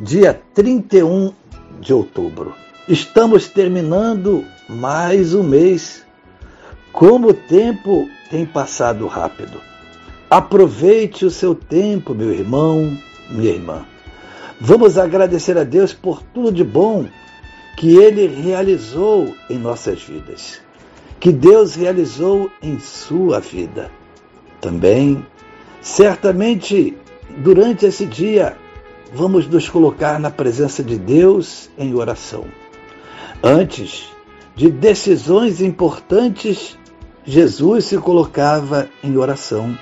dia 31 de outubro. Estamos terminando mais um mês. Como o tempo tem passado rápido. Aproveite o seu tempo, meu irmão, minha irmã. Vamos agradecer a Deus por tudo de bom que Ele realizou em nossas vidas, que Deus realizou em sua vida. Também, certamente, durante esse dia, vamos nos colocar na presença de Deus em oração. Antes de decisões importantes, Jesus se colocava em oração,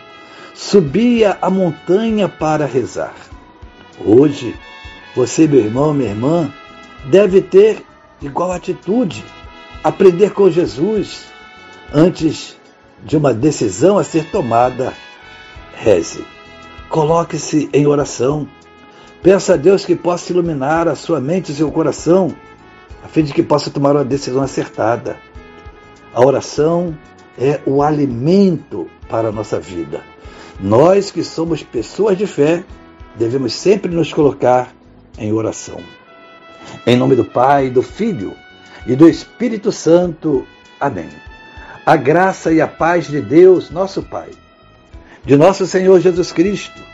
subia a montanha para rezar. Hoje, você, meu irmão, minha irmã, deve ter igual atitude, aprender com Jesus antes de uma decisão a ser tomada. Reze. Coloque-se em oração Peça a Deus que possa iluminar a sua mente e seu coração, a fim de que possa tomar uma decisão acertada. A oração é o alimento para a nossa vida. Nós que somos pessoas de fé, devemos sempre nos colocar em oração. Em nome do Pai, do Filho e do Espírito Santo. Amém. A graça e a paz de Deus, nosso Pai, de nosso Senhor Jesus Cristo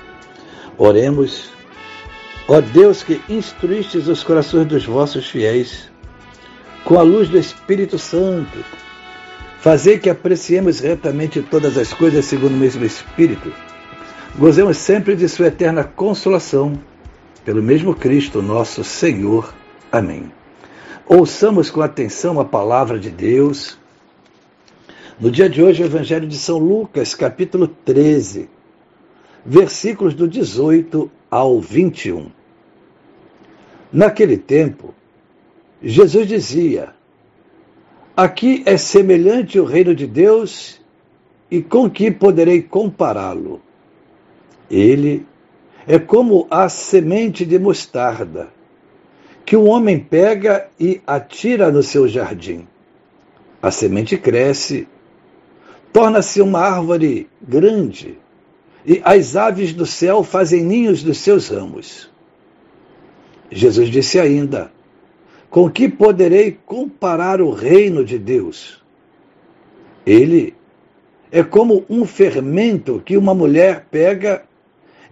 Oremos. Ó Deus que instruístes os corações dos vossos fiéis, com a luz do Espírito Santo, fazei que apreciemos retamente todas as coisas segundo o mesmo Espírito, gozemos sempre de Sua eterna consolação, pelo mesmo Cristo nosso Senhor. Amém. Ouçamos com atenção a palavra de Deus. No dia de hoje, o Evangelho de São Lucas, capítulo 13 versículos do 18 ao 21. Naquele tempo, Jesus dizia: Aqui é semelhante o reino de Deus, e com que poderei compará-lo? Ele é como a semente de mostarda, que o homem pega e atira no seu jardim. A semente cresce, torna-se uma árvore grande e as aves do céu fazem ninhos dos seus ramos. Jesus disse ainda: Com que poderei comparar o reino de Deus? Ele é como um fermento que uma mulher pega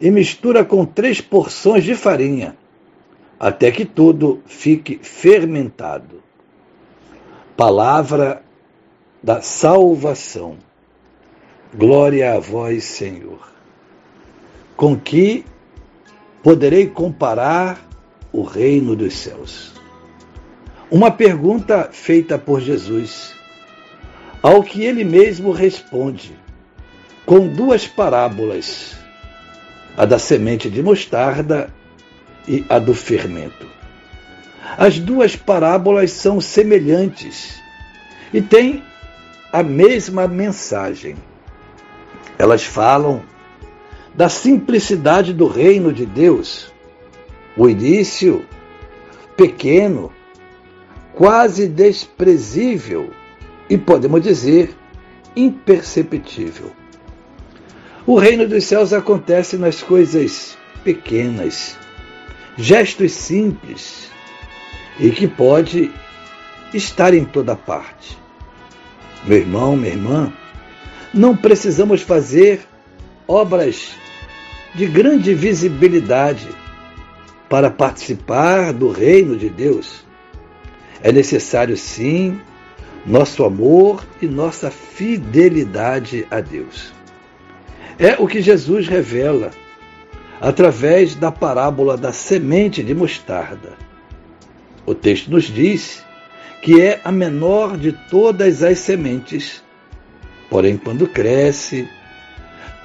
e mistura com três porções de farinha, até que tudo fique fermentado. Palavra da salvação. Glória a vós, Senhor com que poderei comparar o reino dos céus? Uma pergunta feita por Jesus, ao que ele mesmo responde, com duas parábolas, a da semente de mostarda e a do fermento. As duas parábolas são semelhantes e têm a mesma mensagem. Elas falam da simplicidade do reino de Deus. O início pequeno, quase desprezível e, podemos dizer, imperceptível. O reino dos céus acontece nas coisas pequenas, gestos simples e que pode estar em toda parte. Meu irmão, minha irmã, não precisamos fazer obras de grande visibilidade para participar do reino de Deus, é necessário sim nosso amor e nossa fidelidade a Deus. É o que Jesus revela através da parábola da semente de mostarda. O texto nos diz que é a menor de todas as sementes, porém, quando cresce,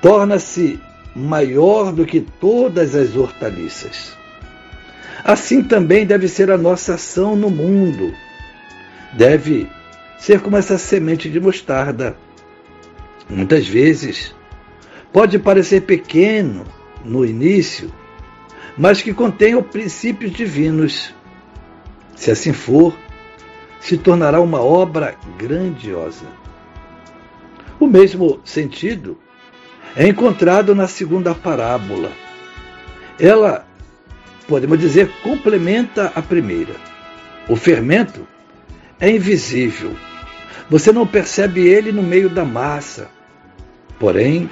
torna-se maior do que todas as hortaliças. Assim também deve ser a nossa ação no mundo. Deve ser como essa semente de mostarda. Muitas vezes pode parecer pequeno no início, mas que contém os princípios divinos. Se assim for, se tornará uma obra grandiosa. O mesmo sentido é encontrado na segunda parábola. Ela, podemos dizer, complementa a primeira. O fermento é invisível. Você não percebe ele no meio da massa. Porém,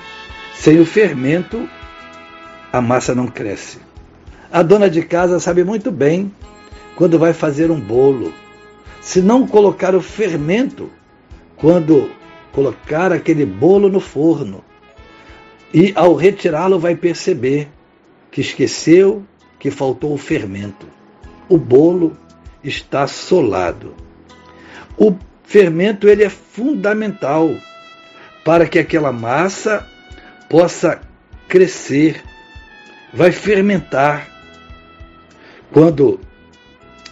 sem o fermento, a massa não cresce. A dona de casa sabe muito bem quando vai fazer um bolo. Se não colocar o fermento, quando colocar aquele bolo no forno, e ao retirá-lo vai perceber que esqueceu que faltou o fermento. O bolo está solado. O fermento ele é fundamental para que aquela massa possa crescer, vai fermentar. Quando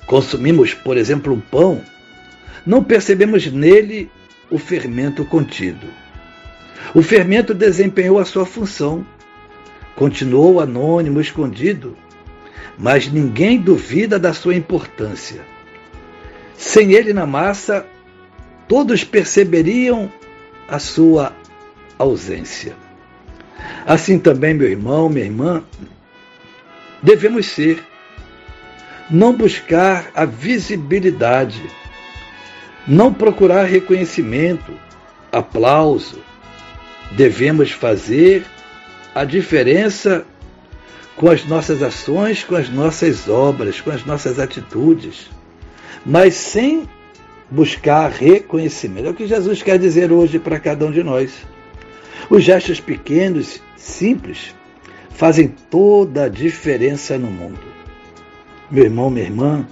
consumimos, por exemplo, um pão, não percebemos nele o fermento contido. O fermento desempenhou a sua função, continuou anônimo, escondido, mas ninguém duvida da sua importância. Sem ele na massa, todos perceberiam a sua ausência. Assim também, meu irmão, minha irmã, devemos ser. Não buscar a visibilidade, não procurar reconhecimento, aplauso. Devemos fazer a diferença com as nossas ações, com as nossas obras, com as nossas atitudes, mas sem buscar reconhecimento. É o que Jesus quer dizer hoje para cada um de nós. Os gestos pequenos, simples, fazem toda a diferença no mundo. Meu irmão, minha irmã,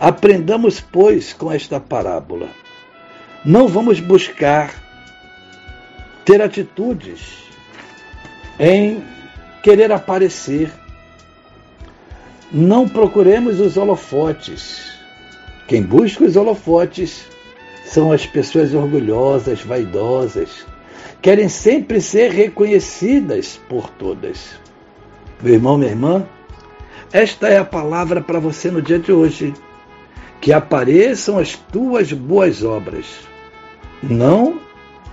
aprendamos, pois, com esta parábola. Não vamos buscar ter atitudes em querer aparecer. Não procuremos os holofotes. Quem busca os holofotes são as pessoas orgulhosas, vaidosas, querem sempre ser reconhecidas por todas. Meu irmão, minha irmã, esta é a palavra para você no dia de hoje. Que apareçam as tuas boas obras, não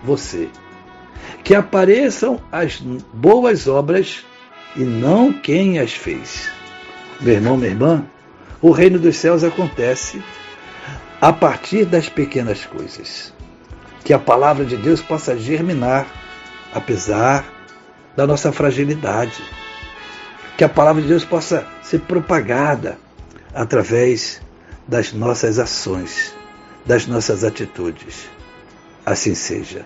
você. Que apareçam as boas obras e não quem as fez. Meu irmão, minha irmã, o reino dos céus acontece a partir das pequenas coisas que a palavra de Deus possa germinar, apesar da nossa fragilidade. Que a palavra de Deus possa ser propagada através das nossas ações, das nossas atitudes. Assim seja.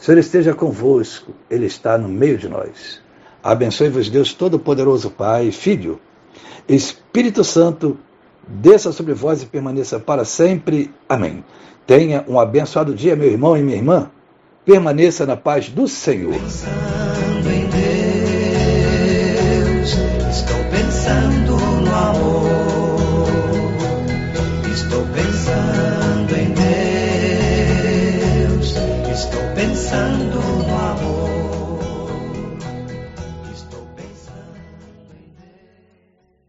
Senhor esteja convosco, Ele está no meio de nós. Abençoe-vos, Deus Todo-Poderoso, Pai, Filho, Espírito Santo. desça sobre vós e permaneça para sempre. Amém. Tenha um abençoado dia, meu irmão e minha irmã. Permaneça na paz do Senhor.